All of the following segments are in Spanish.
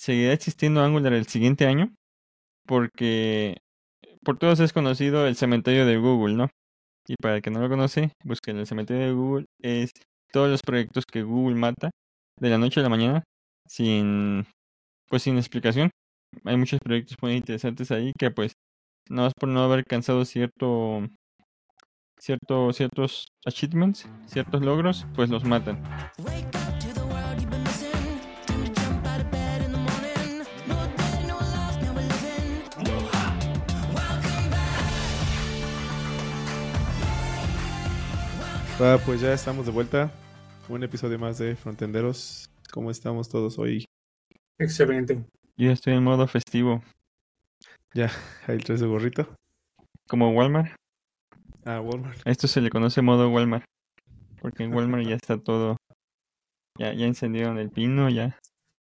seguirá existiendo Angular el siguiente año, porque por todos es conocido el cementerio de Google, ¿no? Y para el que no lo conoce, busquen el cementerio de Google, es todos los proyectos que Google mata de la noche a la mañana sin pues sin explicación. Hay muchos proyectos muy interesantes ahí que pues no es por no haber alcanzado cierto cierto ciertos achievements, ciertos logros, pues los matan. Ah, pues ya estamos de vuelta. Un episodio más de Frontenderos. ¿Cómo estamos todos hoy? Excelente. Yo estoy en modo festivo. Ya, ahí traes su gorrito. Como Walmart. Ah, Walmart. A esto se le conoce modo Walmart. Porque en Walmart ya está todo. Ya, ya encendieron el pino, ya,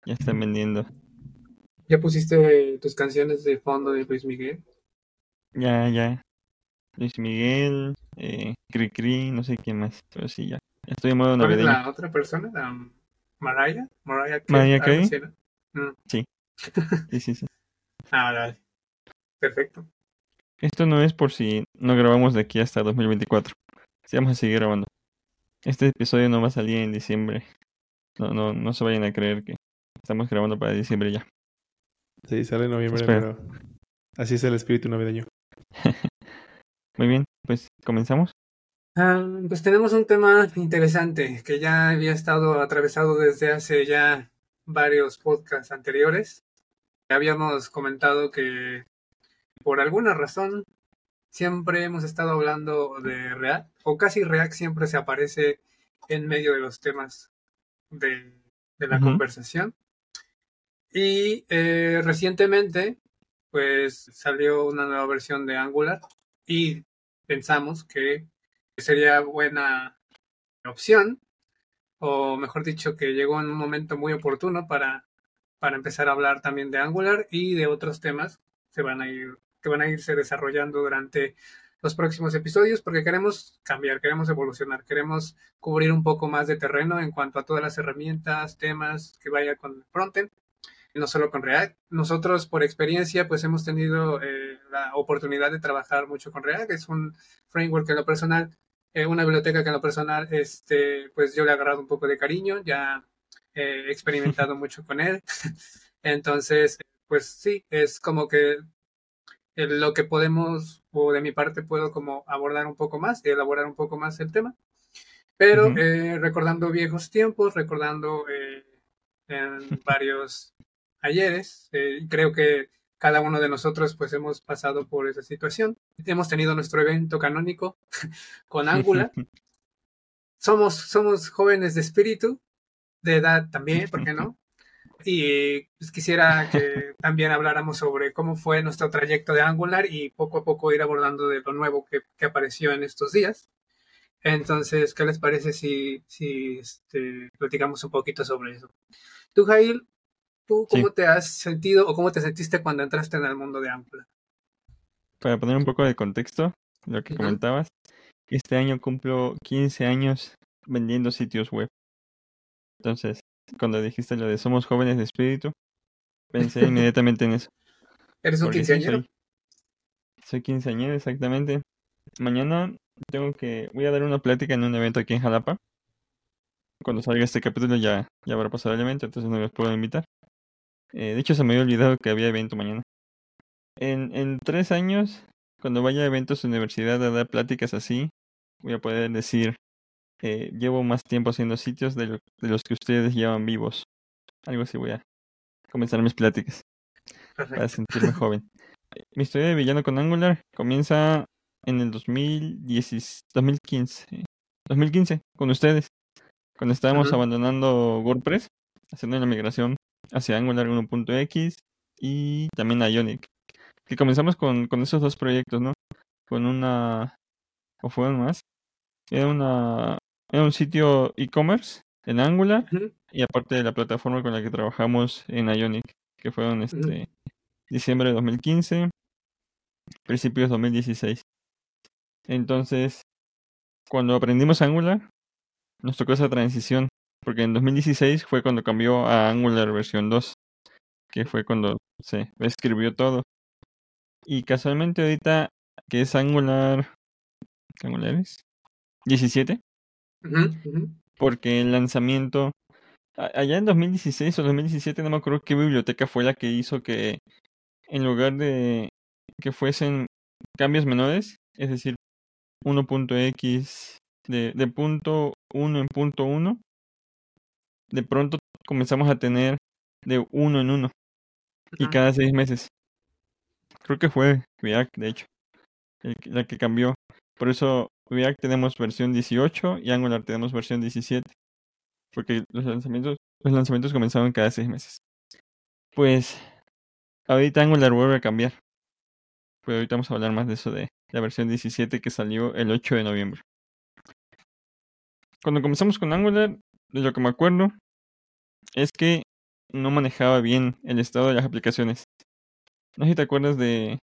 ya están vendiendo. ¿Ya pusiste tus canciones de fondo de Luis Miguel? Ya, ya. Luis Miguel, eh, Cri Cri, no sé quién más, pero sí, ya. ya estoy en modo ¿Cuál es navideño. la otra persona? ¿La Mariah? Mariah Carey. Mariah. Mm. Sí, sí, sí. Ah, vale. Perfecto. Esto no es por si no grabamos de aquí hasta 2024. Sí, vamos a seguir grabando. Este episodio no va a salir en diciembre. No, no, no se vayan a creer que estamos grabando para diciembre ya. Sí, sale en noviembre, pero así es el espíritu navideño. Muy bien, pues comenzamos. Ah, pues tenemos un tema interesante que ya había estado atravesado desde hace ya varios podcasts anteriores. Habíamos comentado que por alguna razón siempre hemos estado hablando de React, o casi React siempre se aparece en medio de los temas de, de la conversación. Y eh, recientemente, pues salió una nueva versión de Angular y pensamos que sería buena opción, o mejor dicho, que llegó en un momento muy oportuno para, para empezar a hablar también de Angular y de otros temas que van a ir, que van a irse desarrollando durante los próximos episodios, porque queremos cambiar, queremos evolucionar, queremos cubrir un poco más de terreno en cuanto a todas las herramientas, temas que vaya con frontend, no solo con React. Nosotros, por experiencia, pues hemos tenido eh, la oportunidad de trabajar mucho con React. Es un framework que en lo personal eh, una biblioteca que en lo personal, este, pues yo le he agarrado un poco de cariño, ya he experimentado mucho con él. Entonces, pues sí, es como que eh, lo que podemos, o de mi parte puedo como abordar un poco más elaborar un poco más el tema. Pero eh, recordando viejos tiempos, recordando eh, en varios ayeres, eh, creo que cada uno de nosotros pues hemos pasado por esa situación. Hemos tenido nuestro evento canónico con Angular. Somos, somos jóvenes de espíritu, de edad también, ¿por qué no? Y pues, quisiera que también habláramos sobre cómo fue nuestro trayecto de Angular y poco a poco ir abordando de lo nuevo que, que apareció en estos días. Entonces, ¿qué les parece si, si este, platicamos un poquito sobre eso? Tú, Jail, ¿tú Sí. cómo te has sentido o cómo te sentiste cuando entraste en el mundo de Angular? Para poner un poco de contexto, lo que comentabas, este año cumplo 15 años vendiendo sitios web. Entonces, cuando dijiste lo de somos jóvenes de espíritu, pensé inmediatamente en eso. ¿Eres un quinceañero? soy, soy quinceañero, exactamente. Mañana tengo que, voy a dar una plática en un evento aquí en Jalapa. Cuando salga este capítulo ya, ya habrá pasado el evento, entonces no los puedo invitar. Eh, de hecho, se me había olvidado que había evento mañana. En, en tres años, cuando vaya a eventos de universidad a dar pláticas así, voy a poder decir, eh, llevo más tiempo haciendo sitios de, lo- de los que ustedes llevan vivos. Algo así voy a comenzar mis pláticas para sentirme joven. Mi historia de villano con Angular comienza en el 2010, 2015, 2015, con ustedes, cuando estábamos abandonando WordPress, haciendo la migración hacia Angular 1.x y también a Ionic. Que comenzamos con, con esos dos proyectos, ¿no? Con una, o fueron más, era una, era un sitio e-commerce en Angular y aparte de la plataforma con la que trabajamos en Ionic, que fueron este diciembre de 2015, principios de 2016. Entonces, cuando aprendimos Angular, nos tocó esa transición, porque en 2016 fue cuando cambió a Angular versión 2. que fue cuando se escribió todo. Y casualmente ahorita, que es Angular... ¿qué Angular es? 17, Ujú, ujú. porque el lanzamiento... Allá en 2016 o 2017, no me acuerdo qué biblioteca fue la que hizo que en lugar de que fuesen cambios menores, es decir, 1.x de, de punto 1 en punto 1, de pronto comenzamos a tener de uno en uno y cada seis meses. Creo que fue React, de hecho, el la que cambió. Por eso React tenemos versión 18 y Angular tenemos versión 17. Porque los lanzamientos, los lanzamientos comenzaron cada seis meses. Pues ahorita Angular vuelve a cambiar. Pero ahorita vamos a hablar más de eso de la versión 17 que salió el 8 de noviembre. Cuando comenzamos con Angular, de lo que me acuerdo, es que no manejaba bien el estado de las aplicaciones. No sé si te acuerdas de...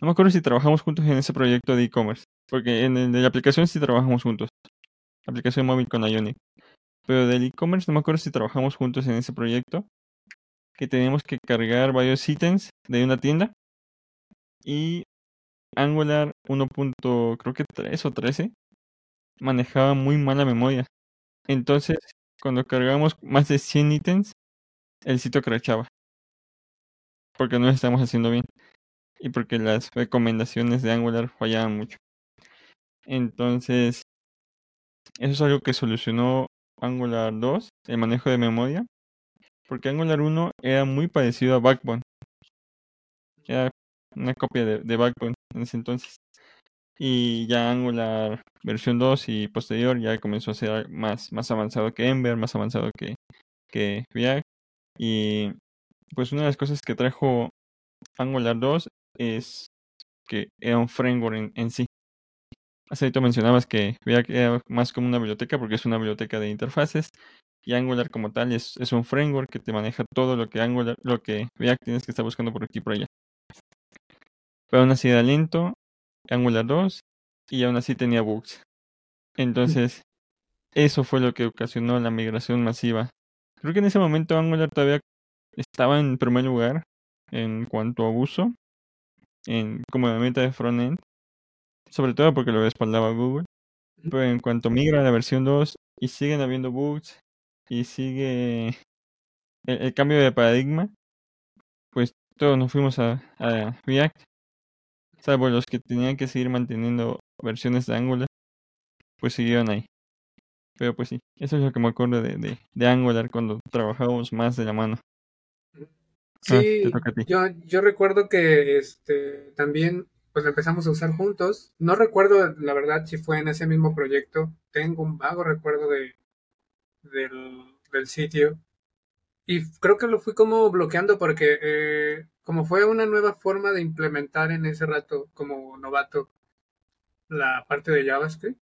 No me acuerdo si trabajamos juntos en ese proyecto de e-commerce. Porque en el de la aplicación sí trabajamos juntos. Aplicación móvil con Ionic. Pero del e-commerce no me acuerdo si trabajamos juntos en ese proyecto. Que teníamos que cargar varios ítems de una tienda. Y Angular 1. creo que 3 o 13 manejaba muy mala memoria. Entonces, cuando cargamos más de 100 ítems, el sitio crashaba. Porque no lo estamos haciendo bien. Y porque las recomendaciones de Angular fallaban mucho. Entonces, eso es algo que solucionó Angular 2, el manejo de memoria. Porque Angular 1 era muy parecido a Backbone. Era una copia de, de Backbone en ese entonces. Y ya Angular versión 2 y posterior ya comenzó a ser más, más avanzado que Ember, más avanzado que, que React. Y pues una de las cosas que trajo Angular 2 es que era un framework en, sí. Hace rato mencionabas que React era más como una biblioteca porque es una biblioteca de interfaces. Y Angular como tal es, es un framework que te maneja todo lo que Angular, lo que React tienes que estar buscando por aquí y por allá. Pero aún así era lento, Angular 2, y aún así tenía bugs. Entonces, eso fue lo que ocasionó la migración masiva. Creo que en ese momento Angular todavía estaba en primer lugar en cuanto a uso, en como herramienta de frontend, sobre todo porque lo respaldaba Google. Pero en cuanto migra a la versión 2 y siguen habiendo bugs y sigue el, el cambio de paradigma, pues todos nos fuimos a, a React, salvo los que tenían que seguir manteniendo versiones de Angular, pues siguieron ahí. Pero pues sí, eso es lo que me acuerdo de, de, de Angular cuando trabajábamos más de la mano. Ah, Sí, yo, yo recuerdo que este también pues empezamos a usar juntos. No recuerdo la verdad si fue en ese mismo proyecto. Tengo un vago recuerdo de del, del sitio. Y creo que lo fui como bloqueando porque eh, como fue una nueva forma de implementar en ese rato como novato la parte de JavaScript.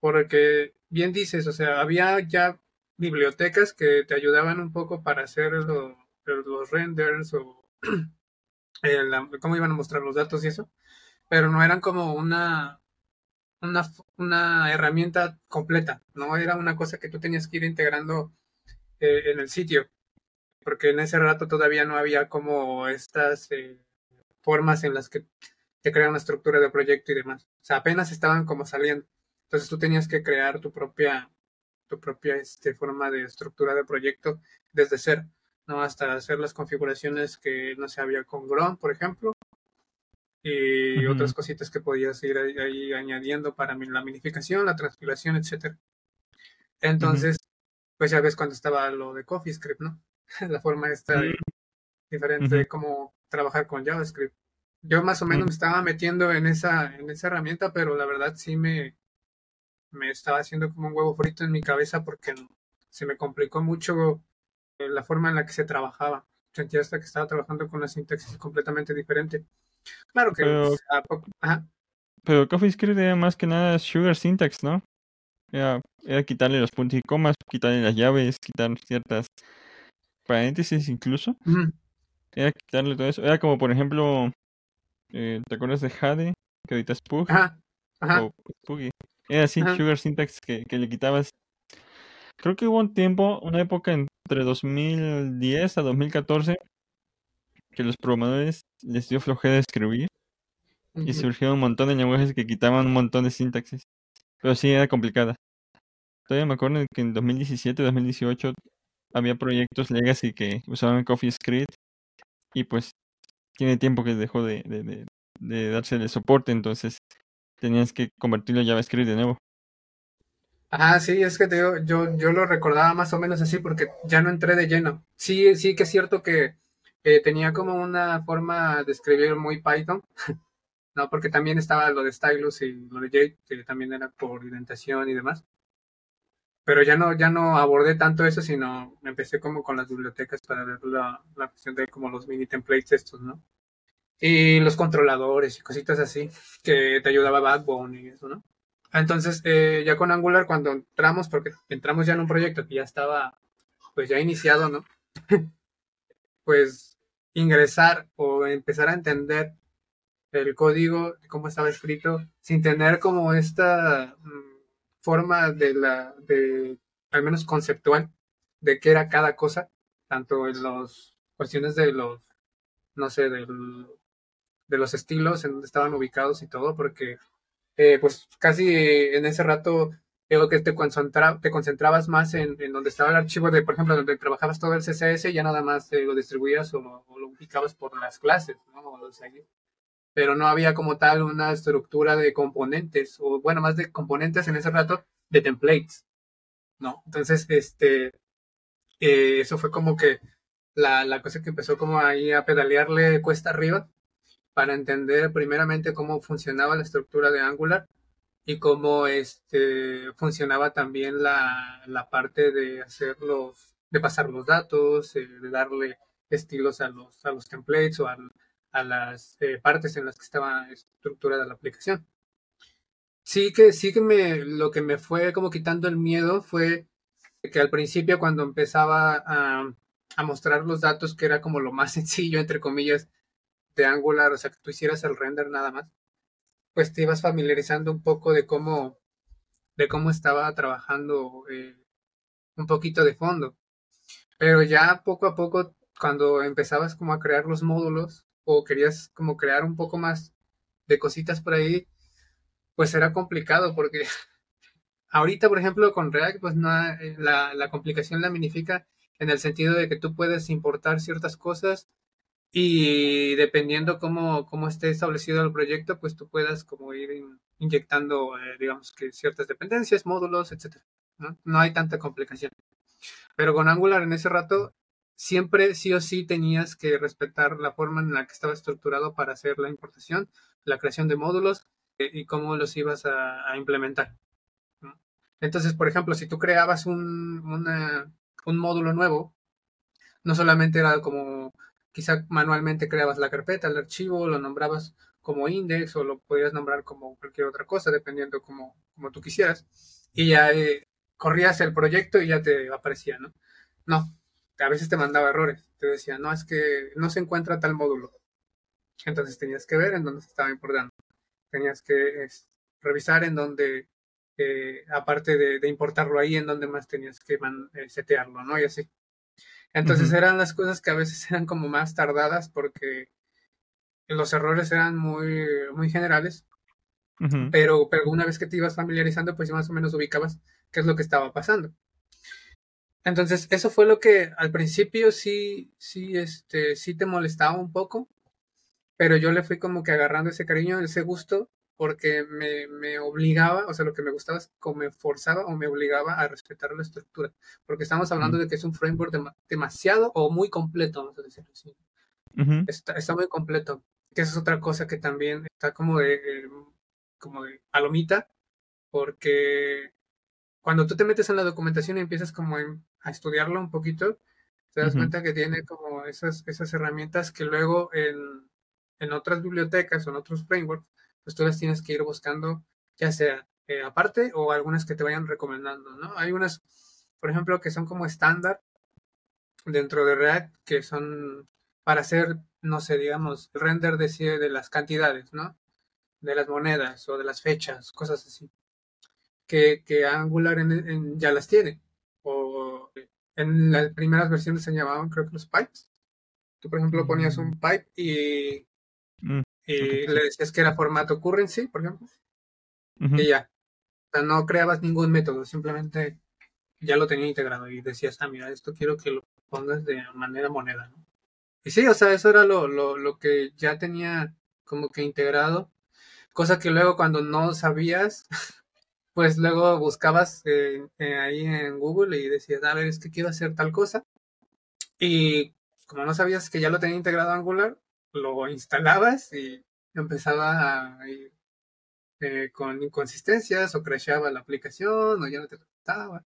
Porque bien dices, o sea, había ya bibliotecas que te ayudaban un poco para hacer lo- los renders o cómo iban a mostrar los datos y eso, pero no eran como una, una, una herramienta completa, no era una cosa que tú tenías que ir integrando eh, en el sitio, porque en ese rato todavía no había como estas eh, formas en las que te crean una estructura de proyecto y demás. O sea, apenas estaban como saliendo. Entonces tú tenías que crear tu propia, tu propia este, forma de estructura de proyecto desde cero, ¿no? Hasta hacer las configuraciones que no se había con Grom, por ejemplo, y otras cositas que podías ir ahí, ahí añadiendo para la minificación, la transpilación, etcétera. Entonces, pues ya ves cuando estaba lo de CoffeeScript, ¿no? la forma esta de- diferente de cómo trabajar con JavaScript. Yo más o menos me estaba metiendo en esa, en esa herramienta, pero la verdad sí me, me estaba haciendo como un huevo frito en mi cabeza porque se me complicó mucho eh, la forma en la que se trabajaba. Sentía hasta que estaba trabajando con una sintaxis completamente diferente. Claro que Pero- pues, a poco- ajá, Pero CoffeeScript era más que nada Sugar Syntax, ¿no? Era, era quitarle los puntos y comas, quitarle las llaves, quitar ciertas paréntesis incluso. Era quitarle todo eso. Era como, por ejemplo, eh, ¿te acuerdas de Jade? Que ahorita es Pug. ajá, ajá, o Puggy. Era así, Ajá. Sugar Syntax que, que le quitabas. Creo que hubo un tiempo, una época entre 2010 a 2014, que los programadores les dio flojera escribir y surgieron un montón de lenguajes que quitaban un montón de sintaxis. Pero sí era complicada. Todavía me acuerdo que en 2017, 2018 había proyectos legacy que usaban CoffeeScript y pues tiene tiempo que dejó de, de, de, darse el soporte, entonces tenías que convertirlo a JavaScript de nuevo. Ajá, sí, es que te yo, yo lo recordaba más o menos así porque ya no entré de lleno. Sí, sí que es cierto que tenía como una forma de escribir muy Python, ¿no? Porque también estaba lo de Stylus y lo de Jade, que también era por indentación y demás. Pero ya no, ya no abordé tanto eso, sino empecé como con las bibliotecas para ver la, la cuestión de como los mini templates estos, ¿no? Y los controladores y cositas así, que te ayudaba Backbone y eso, ¿no? Entonces, eh, ya con Angular, cuando entramos, porque entramos ya en un proyecto que ya estaba, pues ya iniciado, ¿no? pues ingresar o empezar a entender el código, cómo estaba escrito, sin tener como esta mm, forma de la, de, al menos conceptual, de qué era cada cosa, tanto en las cuestiones de los, no sé, del, de los estilos, en donde estaban ubicados y todo, porque eh, pues casi en ese rato creo que te, concentra, te concentrabas más en, en, donde estaba el archivo de, por ejemplo, donde trabajabas todo el CSS, ya nada más eh, lo distribuías o, o, lo ubicabas por las clases, ¿no? O sea, pero no había como tal una estructura de componentes, o bueno, más de componentes en ese rato, de templates, ¿no? Entonces, este, eh, eso fue como que la, la cosa que empezó como ahí a pedalearle cuesta arriba, para entender primeramente cómo funcionaba la estructura de Angular y cómo este, funcionaba también la, la parte de hacer los, de pasar los datos, eh, de darle estilos a los, a los templates o a, a las eh, partes en las que estaba estructurada la aplicación. Sí que, sí que me, lo que me fue como quitando el miedo fue que al principio cuando empezaba a, mostrar los datos, que era como lo más sencillo, entre comillas, de Angular, o sea, que tú hicieras el render nada más, pues te ibas familiarizando un poco de cómo, de cómo estaba trabajando eh, un poquito de fondo. Pero ya poco a poco, cuando empezabas como a crear los módulos o querías como crear un poco más de cositas por ahí, pues era complicado porque ahorita, por ejemplo, con React, pues no, la, la complicación la minifica en el sentido de que tú puedes importar ciertas cosas y dependiendo cómo, cómo esté establecido el proyecto, pues tú puedas como ir in, inyectando, eh, digamos que ciertas dependencias, módulos, etcétera. ¿no? no hay tanta complicación. Pero con Angular en ese rato, siempre sí o sí tenías que respetar la forma en la que estaba estructurado para hacer la importación, la creación de módulos eh, y cómo los ibas a, implementar. Entonces, por ejemplo, si tú creabas un, módulo nuevo, no solamente era como quizá manualmente creabas la carpeta, el archivo, lo nombrabas como index o lo podías nombrar como cualquier otra cosa, dependiendo como, como tú quisieras. Y ya eh, corrías el proyecto y ya te aparecía, ¿no? No, a veces te mandaba errores. Te decía, no, es que no se encuentra tal módulo. Entonces tenías que ver en dónde se estaba importando. Tenías que es, revisar en dónde, eh, aparte de, de, importarlo ahí, en dónde más tenías que man, eh, setearlo, ¿no? Y así. Entonces uh -huh. eran las cosas que a veces eran como más tardadas porque los errores eran muy, muy generales, uh -huh. pero, pero una vez que te ibas familiarizando, pues más o menos ubicabas qué es lo que estaba pasando. Entonces, eso fue lo que al principio sí, sí, este, sí te molestaba un poco, pero yo le fui como que agarrando ese cariño, ese gusto, porque me, me, obligaba, o sea, lo que me gustaba es como me forzaba o me obligaba a respetar la estructura, porque estamos hablando de que es un framework de, demasiado o muy completo, vamos a decirlo así. Uh -huh. está, está, muy completo, que esa es otra cosa que también está como de, como de palomita, porque cuando tú te metes en la documentación y empiezas como en, a estudiarlo un poquito, te das uh -huh. cuenta que tiene como esas, esas herramientas que luego en, en otras bibliotecas o en otros frameworks pues tú las tienes que ir buscando, ya sea eh, aparte o algunas que te vayan recomendando, ¿no? Hay unas, por ejemplo, que son como estándar dentro de React, que son para hacer, no sé, digamos, render de, de las cantidades, ¿no? De las monedas o de las fechas, cosas así. Que, que Angular en, en, ya las tiene. En las primeras versiones se llamaban, creo que los pipes. Tú, por ejemplo, ponías un pipe y, Mm, y le decías que era formato currency, por ejemplo, y ya. O sea, no creabas ningún método, simplemente ya lo tenía integrado y decías, ah, mira, esto quiero que lo pongas de manera moneda, ¿no? Y sí, o sea, eso era lo, lo, lo que ya tenía como que integrado, cosa que luego cuando no sabías, pues luego buscabas eh, eh, ahí en Google y decías, a ver, es que quiero hacer tal cosa. Y como no sabías que ya lo tenía integrado Angular, lo instalabas y empezaba a ir eh, con inconsistencias o crasheaba la aplicación o ya no te resultaba.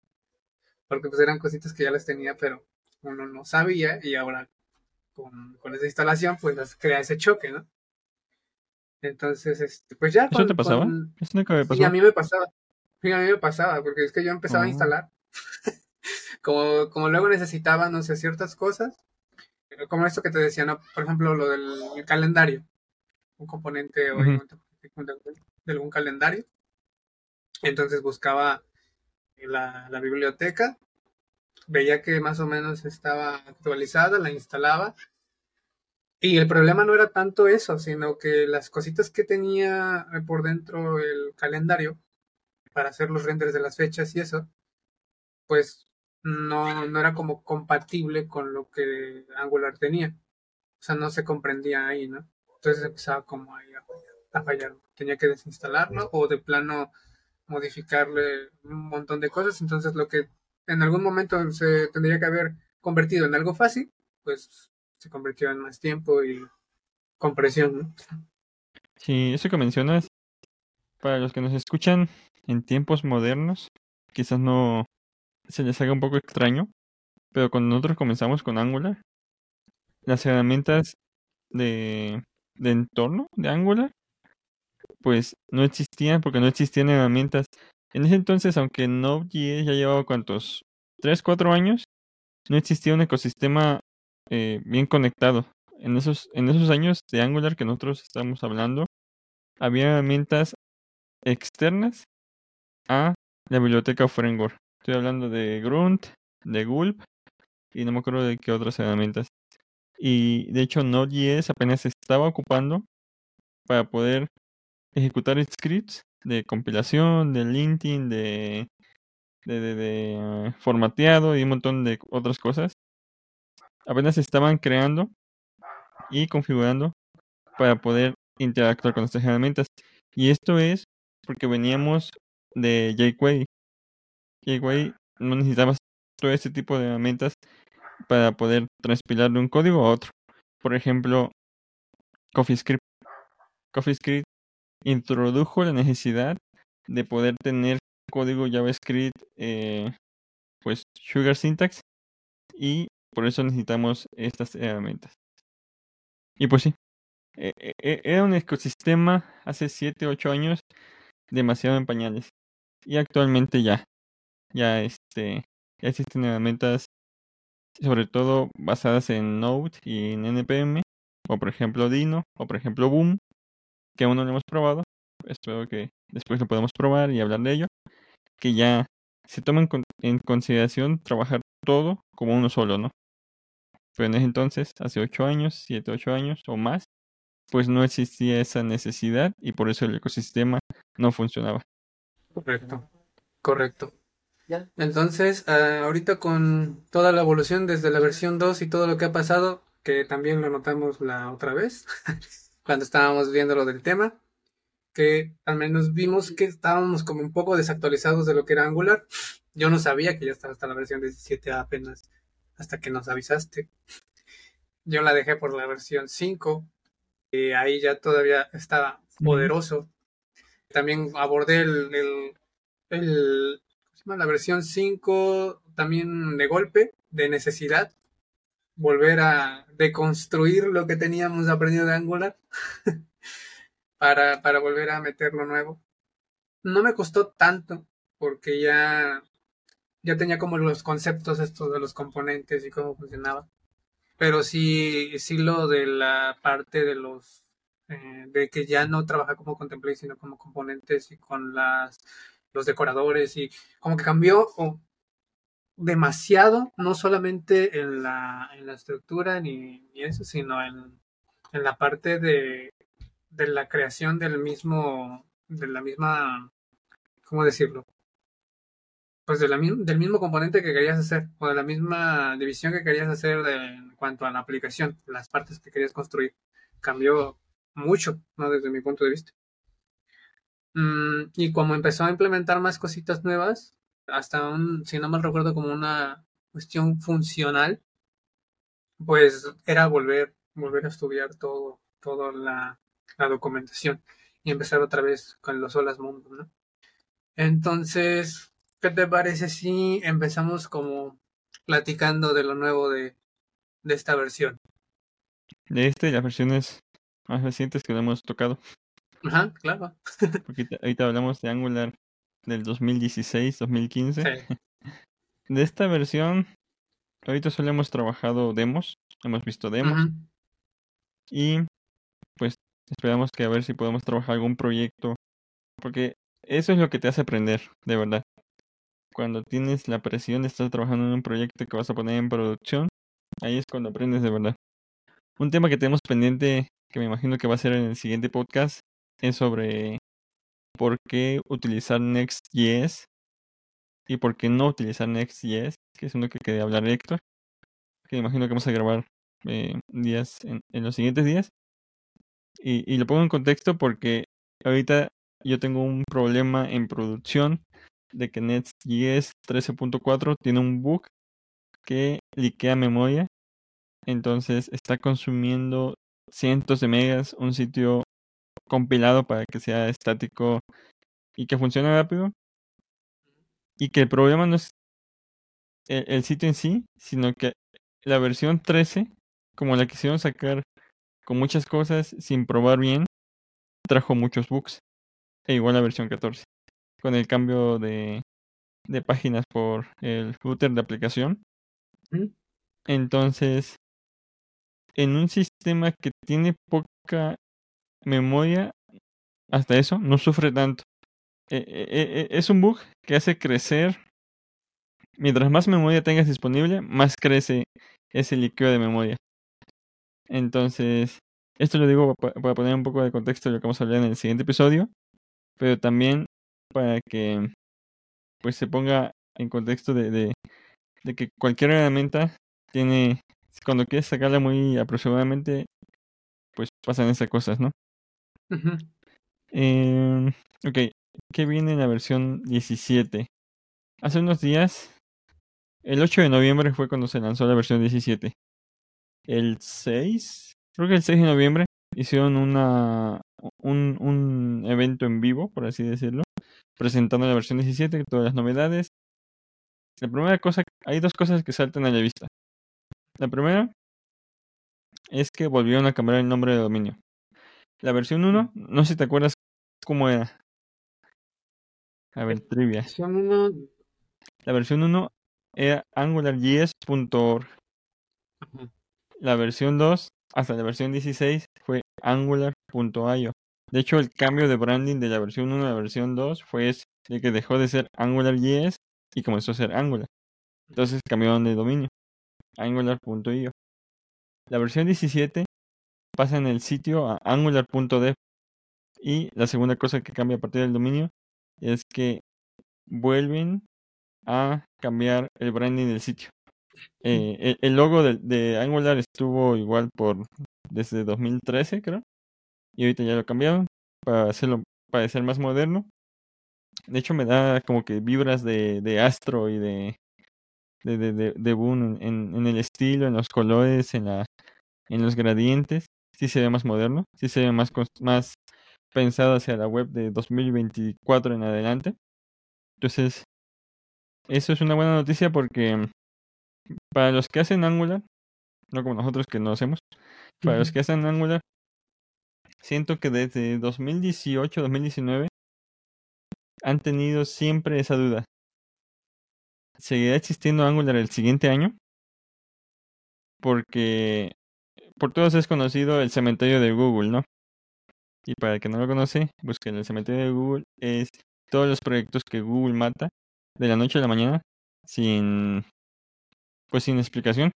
Porque pues eran cositas que ya las tenía, pero uno no sabía y ahora con, con esa instalación pues crea ese choque, ¿no? Entonces, este, pues ya... ¿Eso te pasaba? con- Eso nunca me Sí, pasó. a mí me pasaba. A mí me pasaba, porque es que yo empezaba a Oh. instalar. como, como luego necesitaba, no sé, ciertas cosas. Como esto que te decía, ¿no? Por ejemplo, lo del calendario. Un componente o Ujú. elemento de algún calendario. Entonces buscaba la, la biblioteca. Veía que más o menos estaba actualizada, la instalaba. Y el problema no era tanto eso, sino que las cositas que tenía por dentro el calendario para hacer los renders de las fechas y eso, pues no, no era como compatible con lo que Angular tenía. O sea, no se comprendía ahí, ¿no? Entonces empezaba como ahí a fallar. a fallar. Tenía que desinstalarlo o de plano modificarle un montón de cosas. Entonces lo que en algún momento se tendría que haber convertido en algo fácil, pues se convirtió en más tiempo y compresión, ¿no? Sí, eso que mencionas, para los que nos escuchan en tiempos modernos, quizás no se les haga un poco extraño, pero cuando nosotros comenzamos con Angular, las herramientas de, entorno de Angular, pues no existían porque no existían herramientas. En ese entonces, aunque Node.js ya llevaba cuántos, 3, 4 años, no existía un ecosistema eh, bien conectado. En esos años de Angular que nosotros estamos hablando, había herramientas externas a la biblioteca framework. Estoy hablando de Grunt, de Gulp y no me acuerdo de qué otras herramientas. Y de hecho Node.js apenas se estaba ocupando para poder ejecutar scripts de compilación, de linting, de, de, de- eh, formateado y un montón de otras cosas. Apenas se estaban creando y configurando para poder interactuar con estas herramientas. Y esto es porque veníamos de jQuery. jQuery no necesitabas todo este tipo de herramientas para poder transpilar de un código a otro. Por ejemplo, CoffeeScript. CoffeeScript introdujo la necesidad de poder tener código JavaScript, eh, pues Sugar Syntax, y por eso necesitamos estas herramientas. Y pues sí, e- e- e- era un ecosistema hace 7, 8 años demasiado en pañales. Y actualmente ya, ya este, existen herramientas, sobre todo basadas en Node y en NPM, o por ejemplo Dino, o por ejemplo Boom, que aún no lo hemos probado. Espero que después lo podamos probar y hablar de ello. Que ya se toma en, con- en consideración trabajar todo como uno solo, ¿no? Pero en ese entonces, hace 8 años, 7, 8 años o más, pues no existía esa necesidad y por eso el ecosistema no funcionaba. Correcto, correcto. Entonces, ah, ahorita con toda la evolución desde la versión 2 y todo lo que ha pasado, que también lo notamos la otra vez, cuando estábamos viendo lo del tema, que al menos vimos que estábamos como un poco desactualizados de lo que era Angular. Yo no sabía que ya estaba hasta la versión 17 apenas, hasta que nos avisaste. Yo la dejé por la versión 5, y ahí ya todavía estaba poderoso. También abordé el, el, la versión 5 también de golpe, de necesidad, volver a deconstruir lo que teníamos aprendido de Angular para, para volver a meter lo nuevo. No me costó tanto porque ya, ya tenía como los conceptos estos de los componentes y cómo funcionaba. Pero sí, sí lo de la parte de los eh, de que ya no trabaja como contemplate, sino como componentes y con las los decoradores y como que cambió o demasiado, no solamente en la, en la estructura ni, ni eso, sino en, en la parte de, de la creación del mismo, de la misma, ¿cómo decirlo? Pues de la, del mismo componente que querías hacer, o de la misma división que querías hacer de- en cuanto a la aplicación, las partes que querías construir. Cambió mucho, ¿no? Desde mi punto de vista. Mm, y como empezó a implementar más cositas nuevas, hasta un, si no mal recuerdo, como una cuestión funcional, pues era volver, volver a estudiar todo, toda la, documentación y empezar otra vez con los olas mundo, ¿no? Entonces, ¿qué te parece si empezamos como platicando de lo nuevo de, de esta versión? De este y las versiones más recientes que lo hemos tocado. Ajá, claro. Porque ahorita- ahorita hablamos de Angular del 2016, 2015. Sí. De esta versión, ahorita solo hemos trabajado demos, hemos visto demos y pues esperamos que a ver si podemos trabajar algún proyecto, porque eso es lo que te hace aprender, de verdad. Cuando tienes la presión de estar trabajando en un proyecto que vas a poner en producción, ahí es cuando aprendes de verdad. Un tema que tenemos pendiente, que me imagino que va a ser en el siguiente podcast, es sobre por qué utilizar Next.js y por qué no utilizar Next.js, que es uno que quería hablar Héctor, que me imagino que vamos a grabar eh, días en, los siguientes días. Y, y lo pongo en contexto porque ahorita yo tengo un problema en producción de que Next.js 13.4 tiene un bug que liquea memoria. Entonces está consumiendo cientos de megas un sitio compilado para que sea estático y que funcione rápido. Y que el problema no es el, el sitio en sí, sino que la versión 13, como la quisieron sacar con muchas cosas sin probar bien, trajo muchos bugs. E igual la versión 14. Con el cambio de, de páginas por el footer de aplicación. Entonces, en un sistema que tiene poca memoria, hasta eso no sufre tanto. Eh, eh, eh, es un bug que hace crecer. Mientras más memoria tengas disponible, más crece ese líquido de memoria. Entonces, esto lo digo pa- para poner un poco de contexto de lo que vamos a hablar en el siguiente episodio, pero también para que pues se ponga en contexto de, de, de que cualquier herramienta tiene, cuando quieres sacarla muy aproximadamente, pues pasan esas cosas, ¿no? Eh, ok, ¿qué viene en la versión 17? Hace unos días, el 8 de noviembre fue cuando se lanzó la versión 17. El 6, creo que el 6 de noviembre, hicieron una, un, un evento en vivo, por así decirlo, presentando la versión 17, todas las novedades. La primera cosa, hay dos cosas que saltan a la vista. La primera es que volvieron a cambiar el nombre de dominio. La versión 1, no sé si te acuerdas cómo era. A ver, trivia. Versión uno, La versión 1 era angularjs.org. La versión 2 hasta la versión 16 fue angular.io. De hecho, el cambio de branding de la versión 1 a la versión 2 fue de que dejó de ser AngularJS y comenzó a ser Angular. Entonces cambiaron de dominio, angular.io. La versión 17 pasa en el sitio a angular.dev. Y la segunda cosa que cambia a partir del dominio es que vuelven a cambiar el branding del sitio. Eh, el, el logo de, de Angular estuvo igual por desde 2013, creo. Y ahorita ya lo cambiaron para hacerlo parecer más moderno. De hecho, me da como que vibras de, de Astro y de, de, de, de, de Boon en, en el estilo, en los colores, en, la, en los gradientes. Sí se ve más moderno, sí se ve más, más pensado hacia la web de 2024 en adelante. Entonces, eso es una buena noticia porque para los que hacen Angular, no como nosotros que no hacemos, para los que hacen Angular, siento que desde 2018, 2019 han tenido siempre esa duda. ¿Seguirá existiendo Angular el siguiente año? Porque por todos es conocido el cementerio de Google, ¿no? Y para el que no lo conoce, busquen el cementerio de Google. Es todos los proyectos que Google mata de la noche a la mañana. sin, pues sin explicación.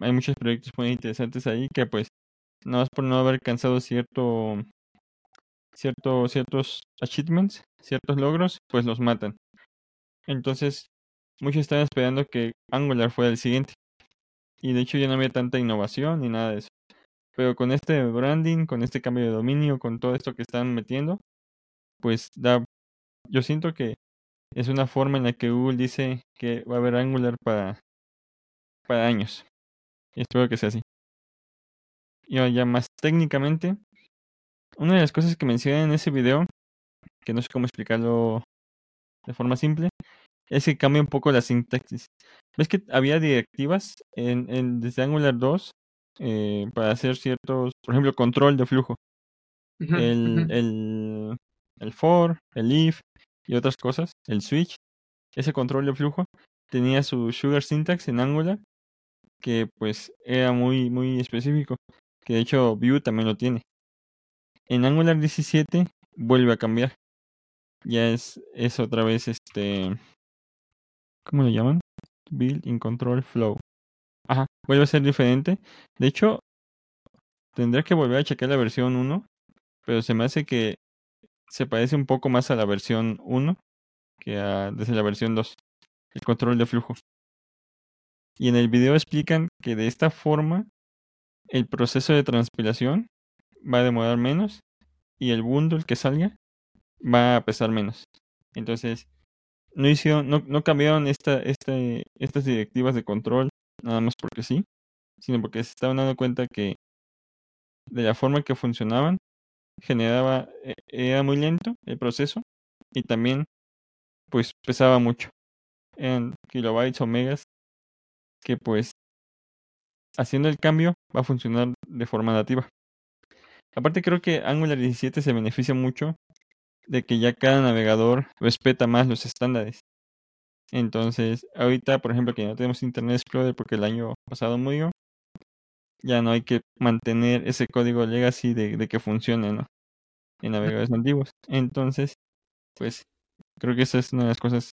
Hay muchos proyectos muy interesantes ahí que pues nada más por no haber alcanzado cierto, cierto, ciertos achievements, ciertos logros, pues los matan. Entonces, muchos están esperando que Angular fuera el siguiente. Y de hecho ya no había tanta innovación ni nada de eso. Pero con este branding, con este cambio de dominio, con todo esto que están metiendo, pues da, yo siento que es una forma en la que Google dice que va a haber Angular para, para años. Y espero que sea así. Y ya más técnicamente, una de las cosas que menciona en ese video, que no sé cómo explicarlo de forma simple, es que cambia un poco la sintaxis. ¿Ves que había directivas en, en desde Angular 2 eh, para hacer ciertos, por ejemplo, control de flujo? el, el, el for, el if y otras cosas, el switch, ese control de flujo, tenía su sugar syntax en Angular, que pues era muy, muy específico, que de hecho Vue también lo tiene. En Angular 17 vuelve a cambiar. Ya es, es otra vez este... ¿Cómo le llaman? Build in Control Flow. Ajá, vuelve a ser diferente. De hecho, tendré que volver a checar la versión 1, pero se me hace que se parece un poco más a la versión 1 que a, desde la versión 2. El control de flujo. Y en el video explican que de esta forma el proceso de transpiración va a demorar menos y el bundle que salga va a pesar menos. Entonces, no hicieron, no, no cambiaron esta, este, estas directivas de control nada más porque sí, sino porque se estaban dando cuenta que de la forma que funcionaban generaba, e, era muy lento el proceso y también pues pesaba mucho. en kilobytes o megas que pues haciendo el cambio va a funcionar de forma nativa. Aparte creo que Angular 17 se beneficia mucho de que ya cada navegador respeta más los estándares. Entonces, ahorita, por ejemplo, que no tenemos Internet Explorer porque el año pasado murió, ya no hay que mantener ese código legacy de, de que funcione, ¿no? En navegadores antiguos. Entonces, pues, creo que esa es una de las cosas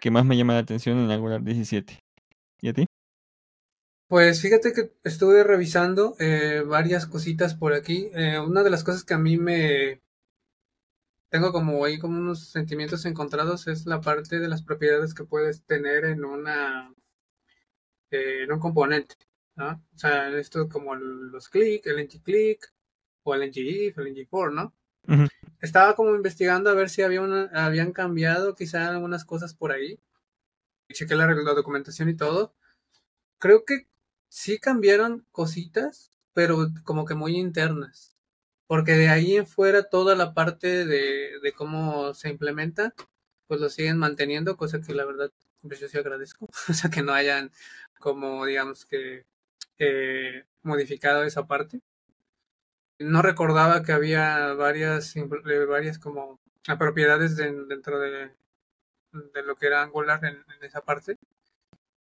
que más me llama la atención en Angular 17. ¿Y a ti? Pues fíjate que estuve revisando eh, varias cositas por aquí. Eh, una de las cosas que a mí me tengo como ahí como unos sentimientos encontrados es la parte de las propiedades que puedes tener en una eh, en un componente, ¿no? O sea, esto como los click, el ng-click o el ng-if, el ng-for, ¿no? Estaba como investigando a ver si había una, habían cambiado quizá algunas cosas por ahí. Chequé la, la documentación y todo. Creo que sí cambiaron cositas, pero como que muy internas. Porque de ahí en fuera toda la parte de, de cómo se implementa, pues lo siguen manteniendo, cosa que la verdad pues yo sí agradezco. o sea, que no hayan como, digamos que, eh, modificado esa parte. No recordaba que había varias, eh, varias como propiedades dentro de, de, lo que era Angular en esa parte.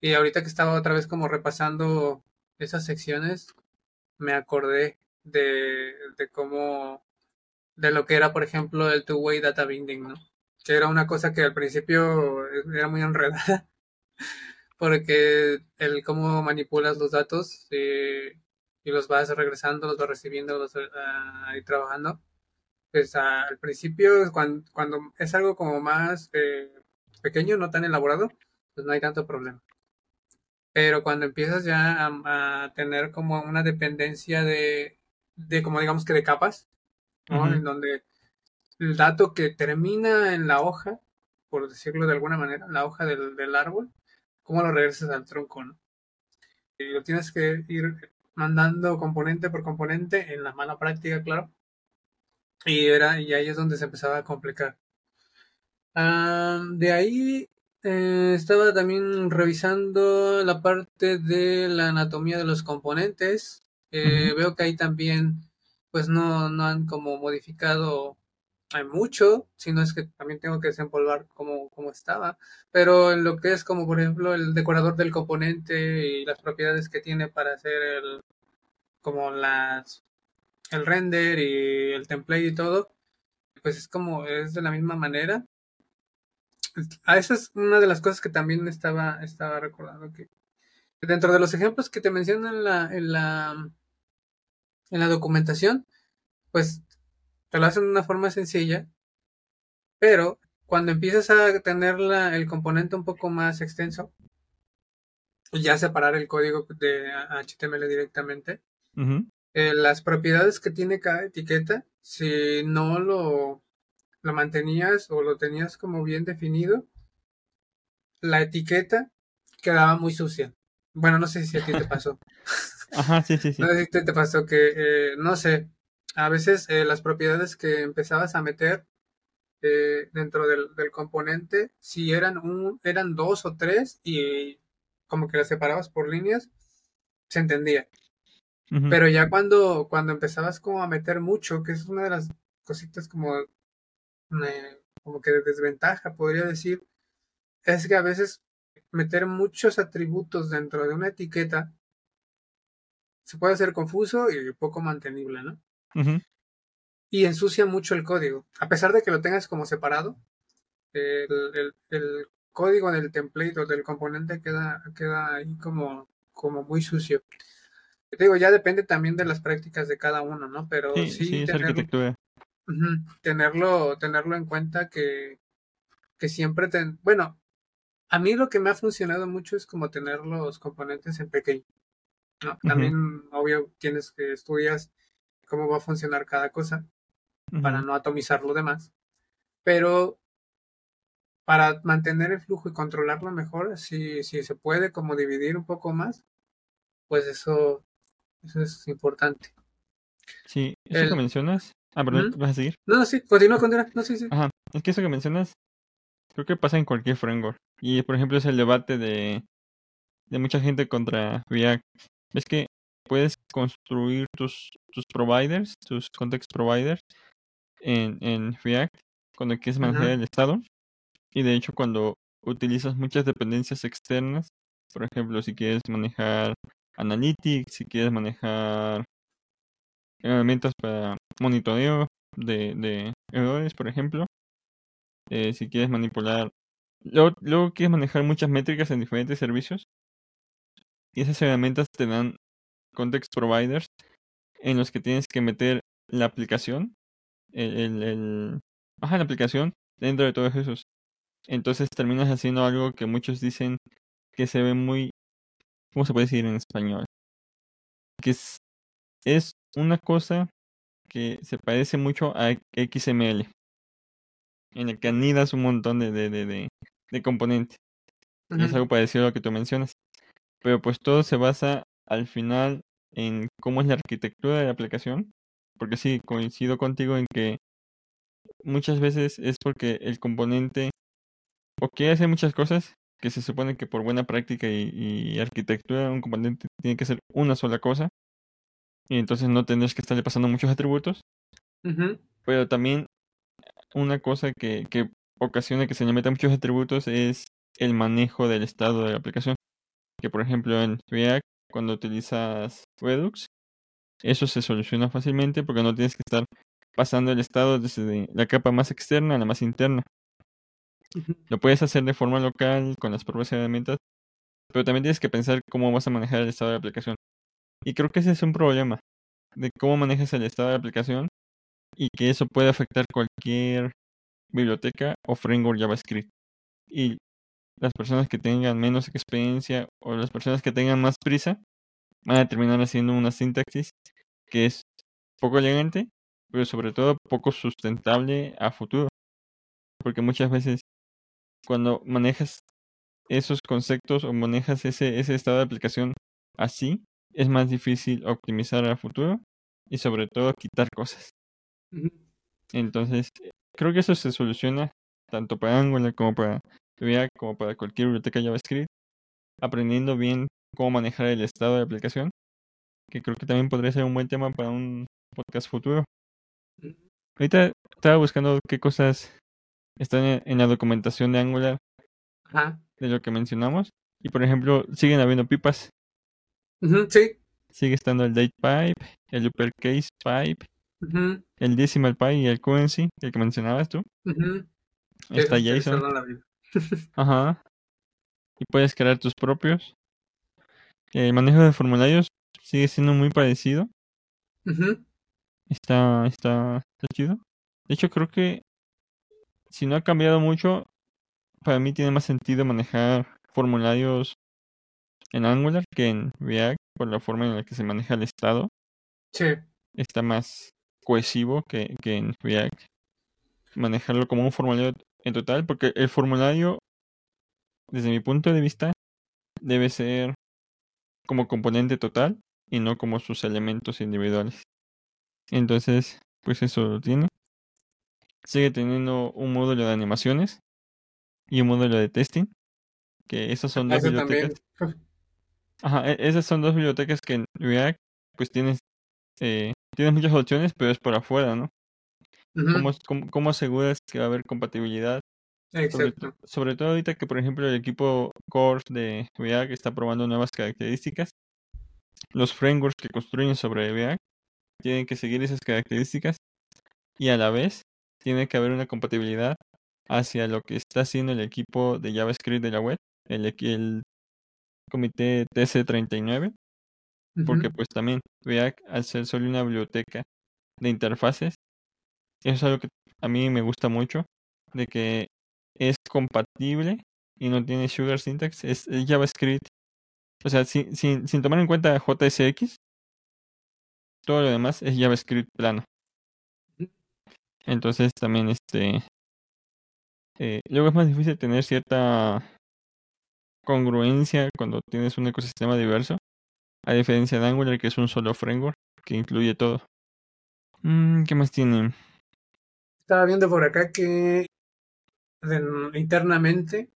Y ahorita que estaba otra vez como repasando esas secciones, me acordé de, de cómo, de lo que era, por ejemplo, el two-way data binding, ¿no? Que era una cosa que al principio era muy enredada, porque el cómo manipulas los datos eh, y los vas regresando, los vas recibiendo, los vas uh, trabajando, pues al principio, cuando, cuando, es algo como más eh, pequeño, no tan elaborado, pues no hay tanto problema. Pero cuando empiezas ya a tener como una dependencia de, de como digamos que de capas, ¿no? En donde el dato que termina en la hoja, por decirlo de alguna manera, la hoja del, del árbol, ¿cómo lo regresas al tronco, no? Y lo tienes que ir mandando componente por componente en la mala práctica, claro. Y era, y ahí es donde se empezaba a complicar. de ahí eh, estaba también revisando la parte de la anatomía de los componentes. Eh, Veo que ahí también, pues no, no han como modificado hay mucho, sino es que también tengo que desempolvar como, como estaba. Pero en lo que es como, por ejemplo, el decorador del componente y las propiedades que tiene para hacer el, como las, el render y el template y todo, pues es como, es de la misma manera. a esa es una de las cosas que también estaba, estaba recordando que dentro de los ejemplos que te mencionan en la, en la, en la documentación, pues te lo hacen de una forma sencilla, pero cuando empiezas a tener la, el componente un poco más extenso, ya separar el código de HTML directamente, eh, las propiedades que tiene cada etiqueta, si no lo, lo mantenías o lo tenías como bien definido, la etiqueta quedaba muy sucia. Bueno, no sé si a ti te pasó. Ajá, sí, sí, sí. No sé si te pasó que, eh, no sé, a veces eh, las propiedades que empezabas a meter eh, dentro del, del, componente, si eran, un, eran dos o tres y como que las separabas por líneas, se entendía. Pero ya cuando, cuando empezabas como a meter mucho, que es una de las cositas como, eh, como que de desventaja, podría decir, es que a veces meter muchos atributos dentro de una etiqueta se puede hacer confuso y poco mantenible, ¿no? Y ensucia mucho el código. A pesar de que lo tengas como separado, el, el, código del template o del componente queda, queda ahí como, como muy sucio. Te digo, ya depende también de las prácticas de cada uno, ¿no? Pero sí, tenerlo, tenerlo, tenerlo en cuenta que, que siempre ten, bueno, a mí lo que me ha funcionado mucho es como tener los componentes en pequeño. ¿No? También, obvio, tienes que estudias cómo va a funcionar cada cosa para no atomizar lo demás. Pero para mantener el flujo y controlarlo mejor, si, si se puede como dividir un poco más, pues eso, eso es importante. Sí, eso que mencionas. Ah, perdón, ¿vas a seguir? No, no, sí, continúa, continúa. No, sí, sí. Ajá, es que eso que mencionas, creo que pasa en cualquier framework. Y por ejemplo es el debate de, de mucha gente contra React. Es que puedes construir tus, tus providers, tus context providers en, en React cuando quieres manejar el estado y de hecho, cuando utilizas muchas dependencias externas, por ejemplo, si quieres manejar Analytics, si quieres manejar herramientas para monitoreo de, de errores, por ejemplo, eh, si quieres manipular, luego, luego quieres manejar muchas métricas en diferentes servicios, y esas herramientas te dan context providers en los que tienes que meter la aplicación, el, el, el la aplicación dentro de todos esos. Entonces terminas haciendo algo que muchos dicen que se ve muy, ¿cómo se puede decir en español? Que es, es una cosa que se parece mucho a XML, en el que anidas un montón de, de, de, de, componentes. Es algo parecido a lo que tú mencionas. Pero pues todo se basa al final en cómo es la arquitectura de la aplicación. Porque sí, coincido contigo en que muchas veces es porque el componente o quiere hacer muchas cosas que se supone que por buena práctica y, arquitectura un componente tiene que ser una sola cosa y entonces no tendrás que estarle pasando muchos atributos. Pero también una cosa que, que ocasiona que se le metan muchos atributos es el manejo del estado de la aplicación. Que por ejemplo en React, cuando utilizas Redux, eso se soluciona fácilmente porque no tienes que estar pasando el estado desde la capa más externa a la más interna. Lo puedes hacer de forma local con las propias herramientas, pero también tienes que pensar cómo vas a manejar el estado de la aplicación. Y creo que ese es un problema, de cómo manejas el estado de la aplicación y que eso puede afectar cualquier biblioteca o framework JavaScript. Y las personas que tengan menos experiencia o las personas que tengan más prisa van a terminar haciendo una sintaxis que es poco elegante, pero sobre todo poco sustentable a futuro. Porque muchas veces cuando manejas esos conceptos o manejas ese, ese estado de aplicación así, es más difícil optimizar a futuro y sobre todo quitar cosas. Entonces, creo que eso se soluciona tanto para Angular como para React, como para cualquier biblioteca JavaScript, aprendiendo bien cómo manejar el estado de aplicación, que creo que también podría ser un buen tema para un podcast futuro. Ahorita estaba buscando qué cosas están en, la documentación de Angular de lo que mencionamos. Y por ejemplo, siguen habiendo pipas. sí. Sigue estando el date pipe, el uppercase pipe, el decimal pipe y el currency, el que mencionabas tú. Está JSON. Ajá. Y puedes crear tus propios. El manejo de formularios sigue siendo muy parecido. Está, está chido. De hecho, creo que si no ha cambiado mucho, para mí tiene más sentido manejar formularios en Angular que en React por la forma en la que se maneja el estado. Sí, Está más cohesivo que, que en React. Manejarlo como un formulario en total, porque el formulario, desde mi punto de vista, debe ser como componente total y no como sus elementos individuales. Entonces, pues eso lo tiene. Sigue teniendo un módulo de animaciones y un módulo de testing. Que esas son dos bibliotecas. también. Ajá, e- esas son dos bibliotecas que en React, pues tienes, eh, tienes muchas opciones, pero es por afuera, ¿no? ¿Cómo, cómo, cómo aseguras que va a haber compatibilidad? Sobre, Exacto. sobre todo ahorita que, por ejemplo, el equipo core de React está probando nuevas características. Los frameworks que construyen sobre React tienen que seguir esas características y a la vez tiene que haber una compatibilidad hacia lo que está haciendo el equipo de JavaScript de la web, el, el comité TC39, porque Ujú, pues también React, al ser solo una biblioteca de interfaces, es algo que a mí me gusta mucho, de que es compatible y no tiene sugar syntax, es, JavaScript. O sea, sin, sin, sin tomar en cuenta JSX, todo lo demás es JavaScript plano. Entonces también este eh, luego es más difícil tener cierta congruencia cuando tienes un ecosistema diverso, a diferencia de Angular que es un solo framework que incluye todo. Mm, ¿Qué más tiene? Estaba viendo por acá que en- internamente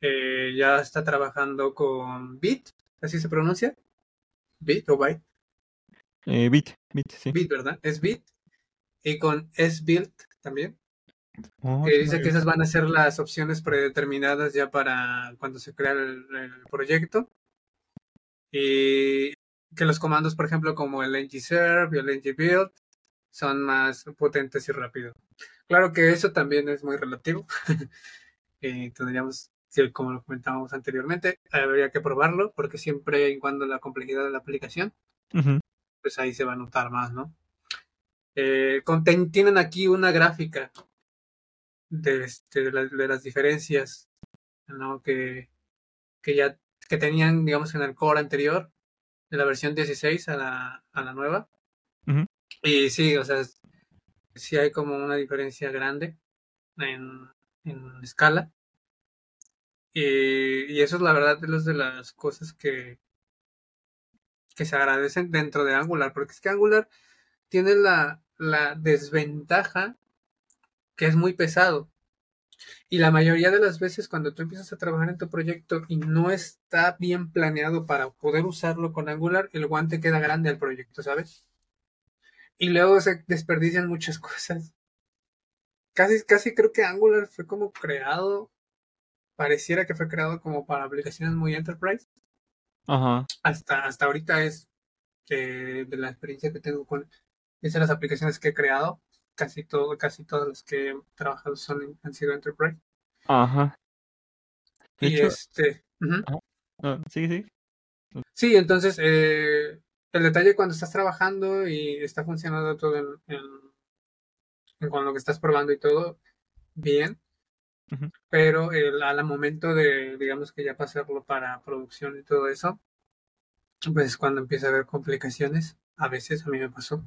eh, ya está trabajando con Bit, así se pronuncia. Bit o Byte. Eh, Bit, Bit, sí. Bit, ¿verdad? Es Bit. Y con S-Build también. Oh, que dice que esas van a ser las opciones predeterminadas ya para cuando se crea el, el proyecto. Y que los comandos, por ejemplo, como el ngserve y el ngbuild, son más potentes y rápidos. Claro que eso también es muy relativo. y tendríamos, como lo comentábamos anteriormente, habría que probarlo, porque siempre y cuando la complejidad de la aplicación, Ujú. pues ahí se va a notar más, ¿no? Eh, conten- tienen aquí una gráfica de, este, de, la- de las diferencias ¿no? que, que ya que tenían, digamos, en el core anterior, de la versión 16 a la, a la nueva. Y sí, o sea, sí hay como una diferencia grande en, en escala. Y, y eso es la verdad de, las de las cosas que, que se agradecen dentro de Angular, porque es que Angular tiene la, la desventaja que es muy pesado. Y la mayoría de las veces cuando tú empiezas a trabajar en tu proyecto y no está bien planeado para poder usarlo con Angular, el guante queda grande al proyecto, ¿sabes? Y luego se desperdician muchas cosas. Casi, casi creo que Angular fue como creado, pareciera que fue creado como para aplicaciones muy enterprise. Ajá. Hasta, hasta ahorita es eh, de la experiencia que tengo con es de las aplicaciones que he creado. Casi todo, casi todas las que he trabajado son, han sido enterprise. Ajá. De y hecho, este. no, sí, sí. Sí, entonces eh, el detalle cuando estás trabajando y está funcionando todo en, en, en con lo que estás probando y todo, bien. Pero el, al momento de, digamos que ya pasarlo para producción y todo eso, pues cuando empieza a haber complicaciones, a veces a mí me pasó,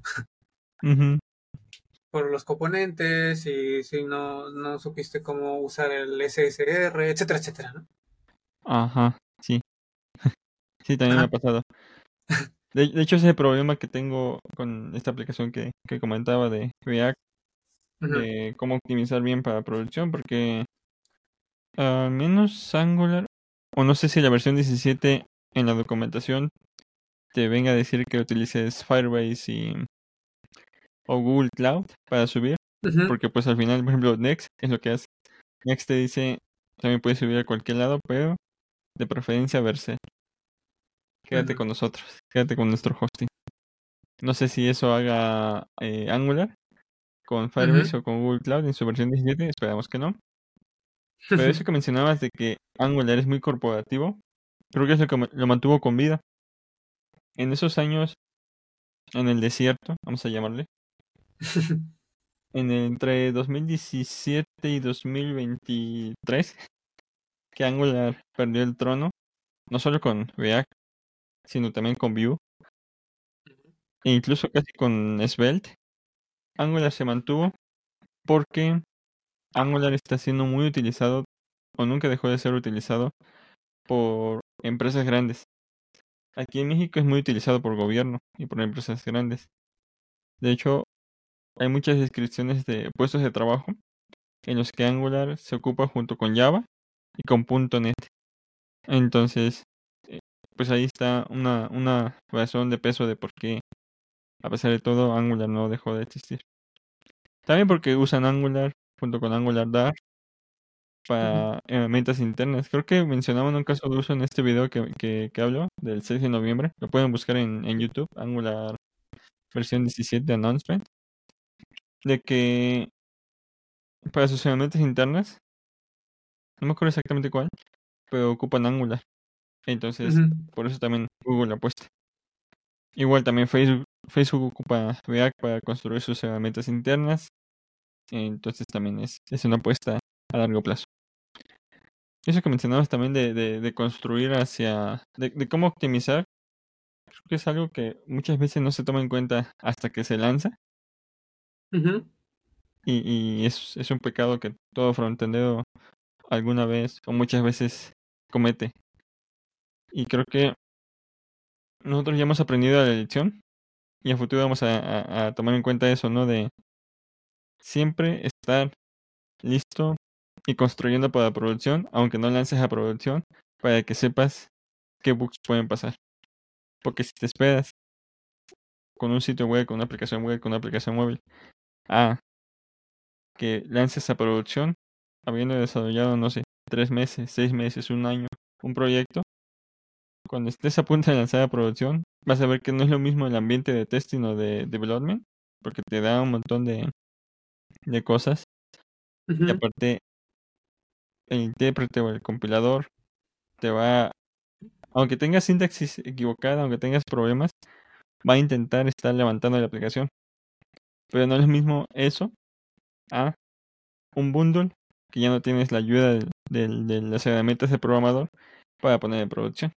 por los componentes y si no, no supiste cómo usar el SSR, etcétera, etcétera, ¿no? Ajá, sí. Sí, también me ha pasado. De, de hecho, ese es el problema que tengo con esta aplicación que, que comentaba de React, de cómo optimizar bien para producción, porque al menos Angular, o no sé si la versión 17 en la documentación te venga a decir que utilices Firebase y o Google Cloud para subir, porque pues al final, por ejemplo, Next es lo que hace. Next te dice, también puedes subir a cualquier lado, pero de preferencia verse. Quédate con nosotros, quédate con nuestro hosting. No sé si eso haga eh, Angular con Firebase o con Google Cloud en su versión 17, esperamos que no. Pero eso que mencionabas de que Angular es muy corporativo, creo que es lo que lo mantuvo con vida. En esos años, en el desierto, vamos a llamarle, en entre 2017 y 2023, que Angular perdió el trono, no solo con React, sino también con Vue, e incluso casi con Svelte, Angular se mantuvo porque Angular está siendo muy utilizado, o nunca dejó de ser utilizado, por empresas grandes. Aquí en México es muy utilizado por gobierno y por empresas grandes. De hecho, hay muchas descripciones de puestos de trabajo en los que Angular se ocupa junto con Java y con .NET. Entonces, pues ahí está una, una razón de peso de por qué, a pesar de todo, Angular no dejó de existir. También porque usan Angular junto con Angular Dart para herramientas internas. Creo que mencionaban un caso de uso en este video que, que, que hablo del 6 de noviembre. Lo pueden buscar en, en YouTube, Angular versión 17 de Announcement. De que para sus herramientas internas, no me acuerdo exactamente cuál, pero ocupan Angular. Entonces, por eso también Google apuesta. Igual también Facebook, Facebook ocupa React para construir sus herramientas internas. Entonces también es, es una apuesta a largo plazo. Eso que mencionabas también de, de, de construir hacia, de, de cómo optimizar, creo que es algo que muchas veces no se toma en cuenta hasta que se lanza. Y, y es, es un pecado que todo frontendero alguna vez o muchas veces comete. Y creo que nosotros ya hemos aprendido la lección y a futuro vamos a, a, tomar en cuenta eso, ¿no? De siempre estar listo y construyendo para producción, aunque no lances a producción, para que sepas qué bugs pueden pasar. Porque si te esperas con un sitio web, con una aplicación web, con una aplicación móvil, a que lances a producción, habiendo desarrollado, no sé, tres meses, seis meses, un año, un proyecto, cuando estés a punto de lanzar a producción, vas a ver que no es lo mismo el ambiente de testing o de development, porque te da un montón de, de cosas. Y aparte, el intérprete o el compilador te va, aunque tengas sintaxis equivocada, aunque tengas problemas, va a intentar estar levantando la aplicación. Pero no es lo mismo eso a un bundle que ya no tienes la ayuda del- del- de las herramientas de programador para poner en producción.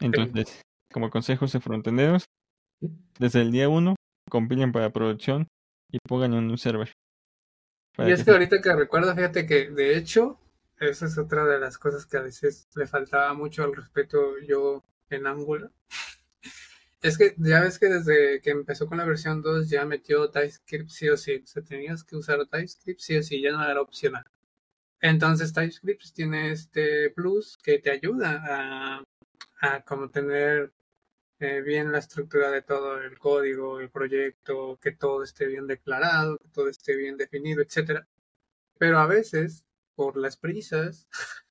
Entonces, como consejos de frontenderos, desde el día 1 compilen para producción y pongan en un server. Y es que que ahorita que recuerdo, fíjate que de hecho, esa es otra de las cosas que a veces le faltaba mucho al respeto yo en Angular. Es que ya ves que desde que empezó con la versión 2 ya metió TypeScript sí o sí. O sea, tenías que usar TypeScript sí o sí, ya no era opcional. Entonces TypeScript tiene este plus que te ayuda a, a como tener eh, bien la estructura de todo el código, el proyecto, que todo esté bien declarado, que todo esté bien definido, etcétera. Pero a veces, por las prisas,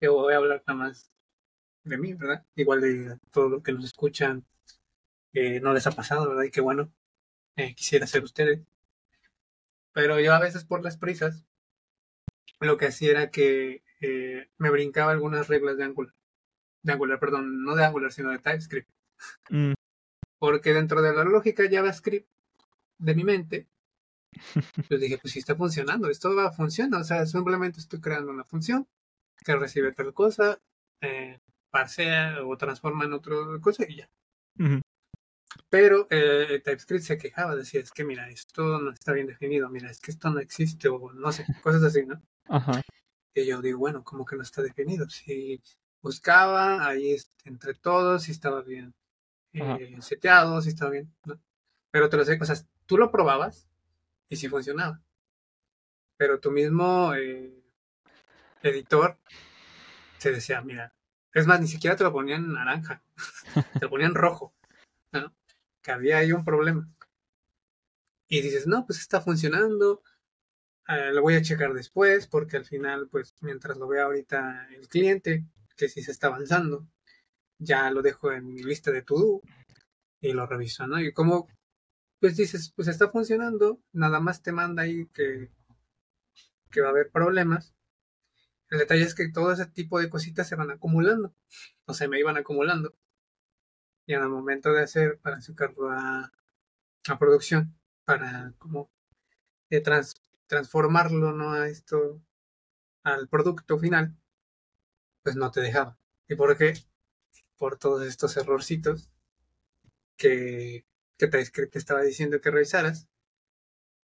que voy a hablar nada más de mí, ¿verdad? Igual de todo lo que nos escuchan, eh, no les ha pasado, ¿verdad? Y qué bueno, eh, quisiera ser ustedes. Pero yo a veces por las prisas, lo que hacía era que eh, me brincaba algunas reglas de Angular. De Angular, perdón, no de Angular, sino de TypeScript. Mm, Porque dentro de la lógica JavaScript de mi mente, yo dije, pues si está funcionando, esto va a funcionar. O sea, simplemente estoy creando una función que recibe tal cosa, eh, parsea o transforma en otra cosa y ya. Pero eh, TypeScript se quejaba, decía, es que mira, esto no está bien definido, mira, es que esto no existe, o no sé, cosas así, ¿no? Ajá. Y yo digo, bueno, como que no está definido. Si buscaba ahí entre todos, si estaba bien eh, seteado, si estaba bien, ¿no? Pero te lo sé, o sea, tú lo probabas y sí funcionaba. Pero tu mismo eh, editor se decía, mira, es más, ni siquiera te lo ponían naranja, te lo ponían rojo, ¿no? Que había ahí un problema. Y dices, no, pues está funcionando, eh, lo voy a checar después, porque al final, pues mientras lo vea ahorita el cliente, que sí se está avanzando, ya lo dejo en mi lista de to-do y lo reviso, ¿no? Y como, pues dices, pues está funcionando, nada más te manda ahí que que va a haber problemas. El detalle es que todo ese tipo de cositas se van acumulando, o se me iban acumulando. Y en el momento de hacer, para sacarlo a, a producción, para como de trans, transformarlo ¿no? a esto, al producto final, pues no te dejaba. ¿Y por qué? Por todos estos errorcitos que, que te estaba diciendo que revisaras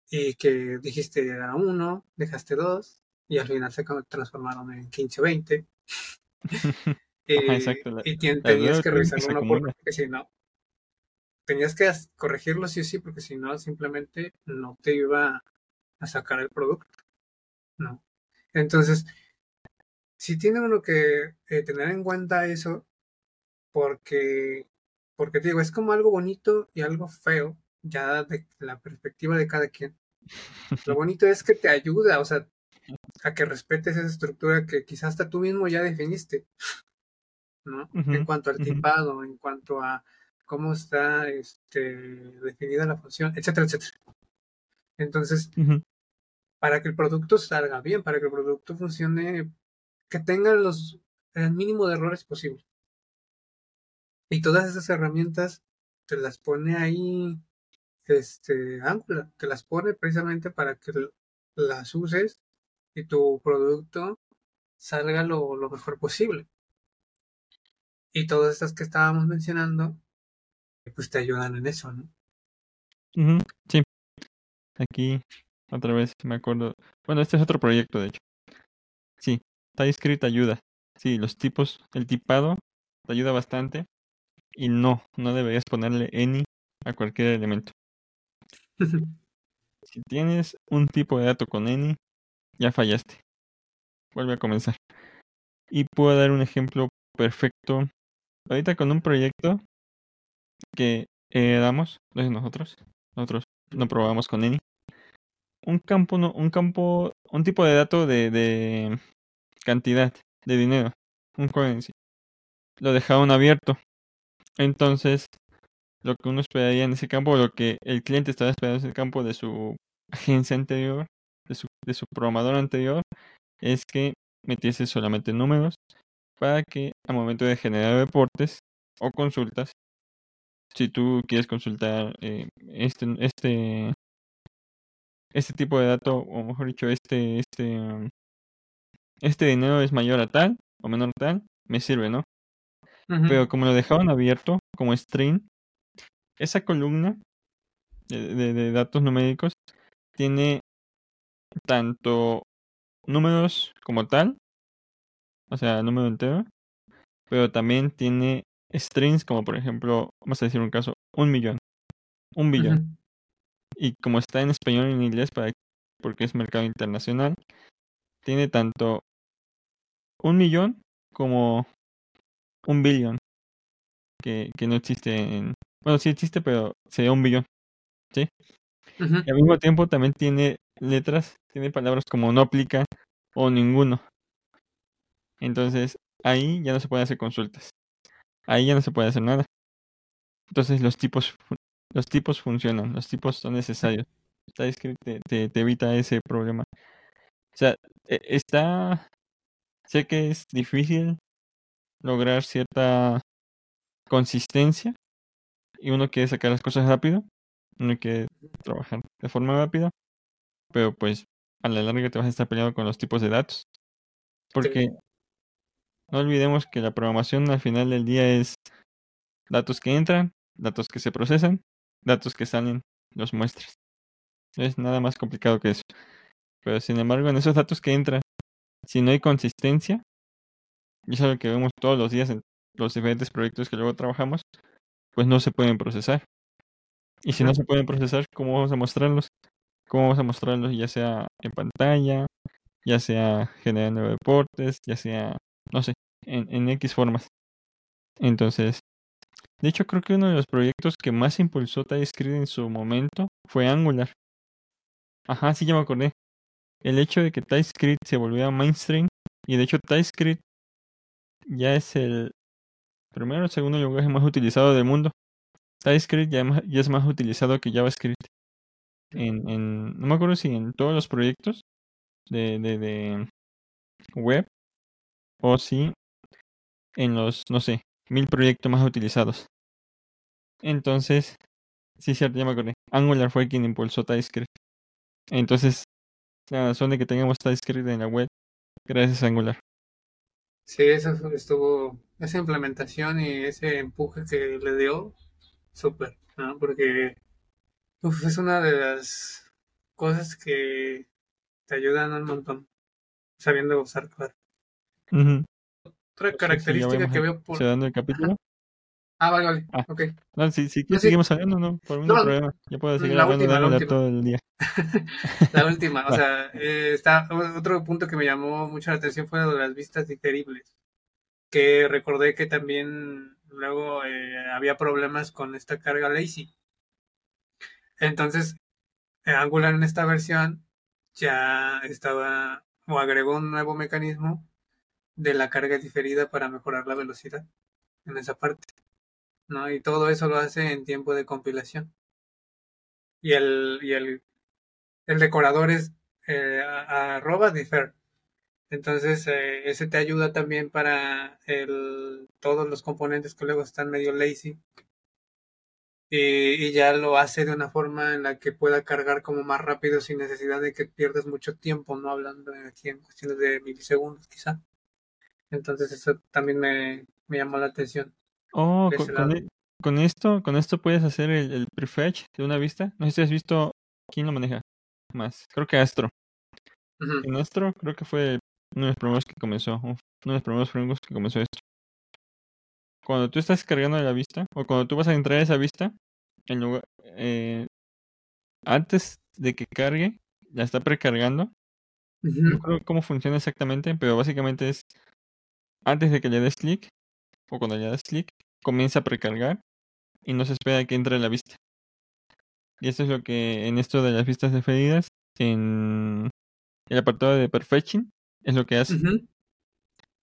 y que dijiste a uno, dejaste dos y al final se transformaron en 15 o 20. y tenías que revisar uno porque si no, tenías que corregirlo sí o sí, porque si no, simplemente no te iba a sacar el producto. No. Entonces, si tiene uno que eh, tener en cuenta eso, porque, porque te digo, es como algo bonito y algo feo, ya de la perspectiva de cada quien. Lo bonito es que te ayuda, o sea, a que respetes esa estructura que quizás hasta tú mismo ya definiste, ¿no? en cuanto al tipado, en cuanto a cómo está este, definida la función, etcétera, etcétera. Entonces, para que el producto salga bien, para que el producto funcione, que tenga los, el mínimo de errores posible. Y todas esas herramientas te las pone ahí este Angular, te las pone precisamente para que las uses y tu producto salga lo, lo mejor posible. Y todas estas que estábamos mencionando, pues te ayudan en eso, ¿no? Sí. Aquí otra vez me acuerdo. Bueno, este es otro proyecto, de hecho. TypeScript ayuda. Sí, los tipos, el tipado te ayuda bastante. Y no, no deberías ponerle any a cualquier elemento. si tienes un tipo de dato con any, ya fallaste. Vuelve a comenzar. Y puedo dar un ejemplo perfecto. Ahorita con un proyecto que damos, nosotros, nosotros no probamos con any. Un campo, no, un campo, un tipo de dato de, de cantidad de dinero, un currency. Lo dejaron abierto. Entonces, lo que uno esperaría en ese campo, lo que el cliente estaba esperando en ese campo de su agencia anterior, de su, de su programador anterior, es que metiese solamente números para que al momento de generar reportes o consultas, si tú quieres consultar eh, este, este, este tipo de dato, o mejor dicho, este, este, este dinero es mayor a tal o menor a tal, me sirve, ¿no? Pero como lo dejaban abierto como string, esa columna de, de, datos numéricos tiene tanto números como tal, o sea, número entero, pero también tiene strings como por ejemplo, vamos a decir un caso, un millón, un billón. Y como está en español y en inglés, para, porque es mercado internacional, tiene tanto un millón como un billón, que, que no existe en... Bueno, sí existe, pero sería un billón, ¿sí? Y al mismo tiempo también tiene letras, tiene palabras como no aplica o ninguno. Entonces, ahí ya no se pueden hacer consultas. Ahí ya no se puede hacer nada. Entonces los tipos los tipos funcionan, los tipos son necesarios. TypeScript te, te, te evita ese problema. O sea, e, está sé que es difícil lograr cierta consistencia y uno quiere sacar las cosas rápido, uno quiere trabajar de forma rápida, pero pues a la larga te vas a estar peleando con los tipos de datos. Porque no olvidemos que la programación al final del día es datos que entran, datos que se procesan, datos que salen, los muestras. Es nada más complicado que eso. Pero sin embargo, en esos datos que entran, si no hay consistencia, y es algo que vemos todos los días en los diferentes proyectos que luego trabajamos, pues no se pueden procesar. Y si no se pueden procesar, ¿cómo vamos a mostrarlos? ¿Cómo vamos a mostrarlos ya sea en pantalla, ya sea generando reportes, ya sea, no sé, en, en X formas? Entonces, de hecho creo que uno de los proyectos que más impulsó TypeScript en su momento fue Angular. Ajá, sí, ya me acordé. El hecho de que TypeScript se volviera mainstream y de hecho TypeScript ya es el primero o segundo lenguaje más utilizado del mundo. TypeScript ya, es más utilizado que JavaScript. En, en, no me acuerdo si en todos los proyectos, de, de, de web o si en los, no sé, mil proyectos más utilizados. Entonces, sí, cierto, ya me acordé. Angular fue quien impulsó TypeScript. Entonces, la razón de que tengamos TypeScript en la web, gracias a Angular. Sí, eso estuvo, esa implementación y ese empuje que le dio, súper, ¿no? Porque uf, es una de las cosas que te ayudan un montón, sabiendo usar claro. Otra ya característica que veo por... Cerrando el capítulo. Ah, vale, vale, Ah. ok. No, si, si No, quieres sí. seguimos hablando, no, por No, problema. Yo puedo seguir la hablando de la todo el día. La última, o sea, eh, está otro punto que me llamó mucho la atención fue lo de las vistas digeribles, que recordé que también luego eh, había problemas con esta carga lazy. Entonces, eh, Angular en esta versión ya estaba o agregó un nuevo mecanismo de la carga diferida para mejorar la velocidad en esa parte, ¿no? Y todo eso lo hace en tiempo de compilación. Y el, y el, el decorador es eh, arroba defer. Entonces, eh, ese te ayuda también para el, todos los componentes que luego están medio lazy. Y, y ya lo hace de una forma en la que pueda cargar como más rápido sin necesidad de que pierdas mucho tiempo, no hablando aquí en cuestiones de milisegundos quizá. Entonces eso también me, me llamó la atención. Oh, con, con e- con esto, con esto puedes hacer el, el prefetch de una vista. No sé si has visto quién lo maneja más. Creo que Astro. En Astro creo que fue uno de los primeros que comenzó, un- uno de los primeros frameworks que comenzó esto. Cuando tú estás cargando la vista, o cuando tú vas a entrar a esa vista, en lugar, eh, antes de que cargue, la está precargando. No creo cómo funciona exactamente, pero básicamente es antes de que le des clic, o cuando das clic, comienza a precargar y no se espera a que entre la vista. Y eso es lo que en esto de las vistas definidas, en el apartado de perfetching, es lo que hace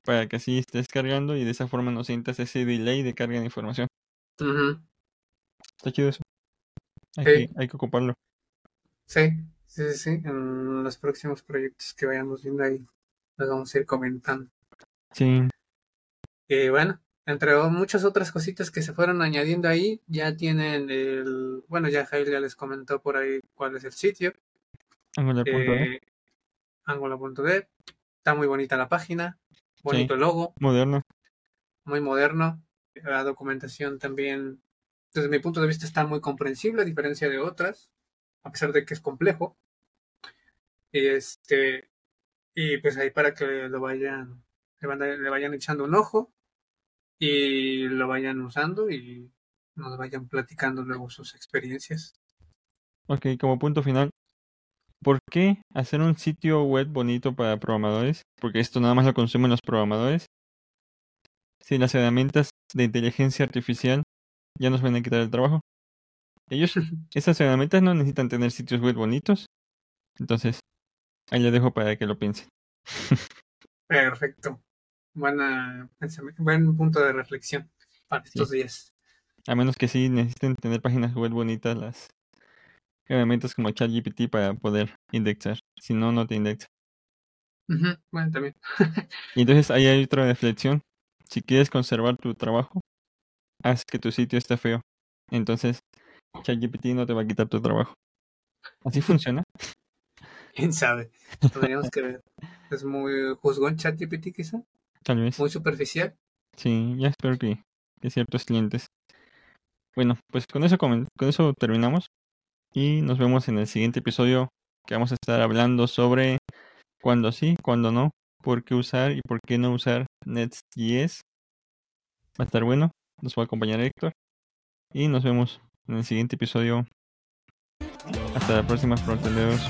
para que así estés cargando y de esa forma no sientas ese delay de carga de información. Está chido eso. Hay, Sí. que, hay que ocuparlo. Sí, sí, sí, sí. En los próximos proyectos que vayamos viendo ahí, los vamos a ir comentando. Sí. Y bueno, entre muchas otras cositas que se fueron añadiendo ahí, ya tienen el. Bueno, ya Jail ya les comentó por ahí cuál es el sitio. Angular.net. Eh, Angular.dev. Está muy bonita la página, bonito el logo, Moderno. muy moderno. La documentación también, desde mi punto de vista, está muy comprensible, a diferencia de otras, a pesar de que es complejo. Y este, y pues ahí para que lo vayan, le, van a- le vayan echando un ojo y lo vayan usando y nos vayan platicando luego sus experiencias. Ok, como punto final. ¿Por qué hacer un sitio web bonito para programadores? Porque esto nada más lo consumen los programadores. Si las herramientas de inteligencia artificial ya nos van a quitar el trabajo. Ellos, esas herramientas no necesitan tener sitios web bonitos. Entonces, ahí le dejo para que lo piensen. Perfecto. Buena, buen punto de reflexión para estos días. A menos que sí necesiten tener páginas web bonitas las herramientas como ChatGPT para poder indexar. Si no, no te indexa. Bueno, también. Y entonces ahí hay otra reflexión. Si quieres conservar tu trabajo, haz que tu sitio esté feo. Entonces, ChatGPT no te va a quitar tu trabajo. ¿Así funciona? ¿Quién sabe? Tendríamos que ver. Es muy juzgón ChatGPT quizá, Tal vez. muy superficial. Sí, ya espero que, que ciertos clientes. Bueno, pues con eso, comen- con eso terminamos. Y nos vemos en el siguiente episodio que vamos a estar hablando sobre cuándo sí, cuándo no, por qué usar y por qué no usar Nets.js. Va a estar bueno. Nos va a acompañar Héctor. Y nos vemos en el siguiente episodio. Hasta la próxima, fronteros.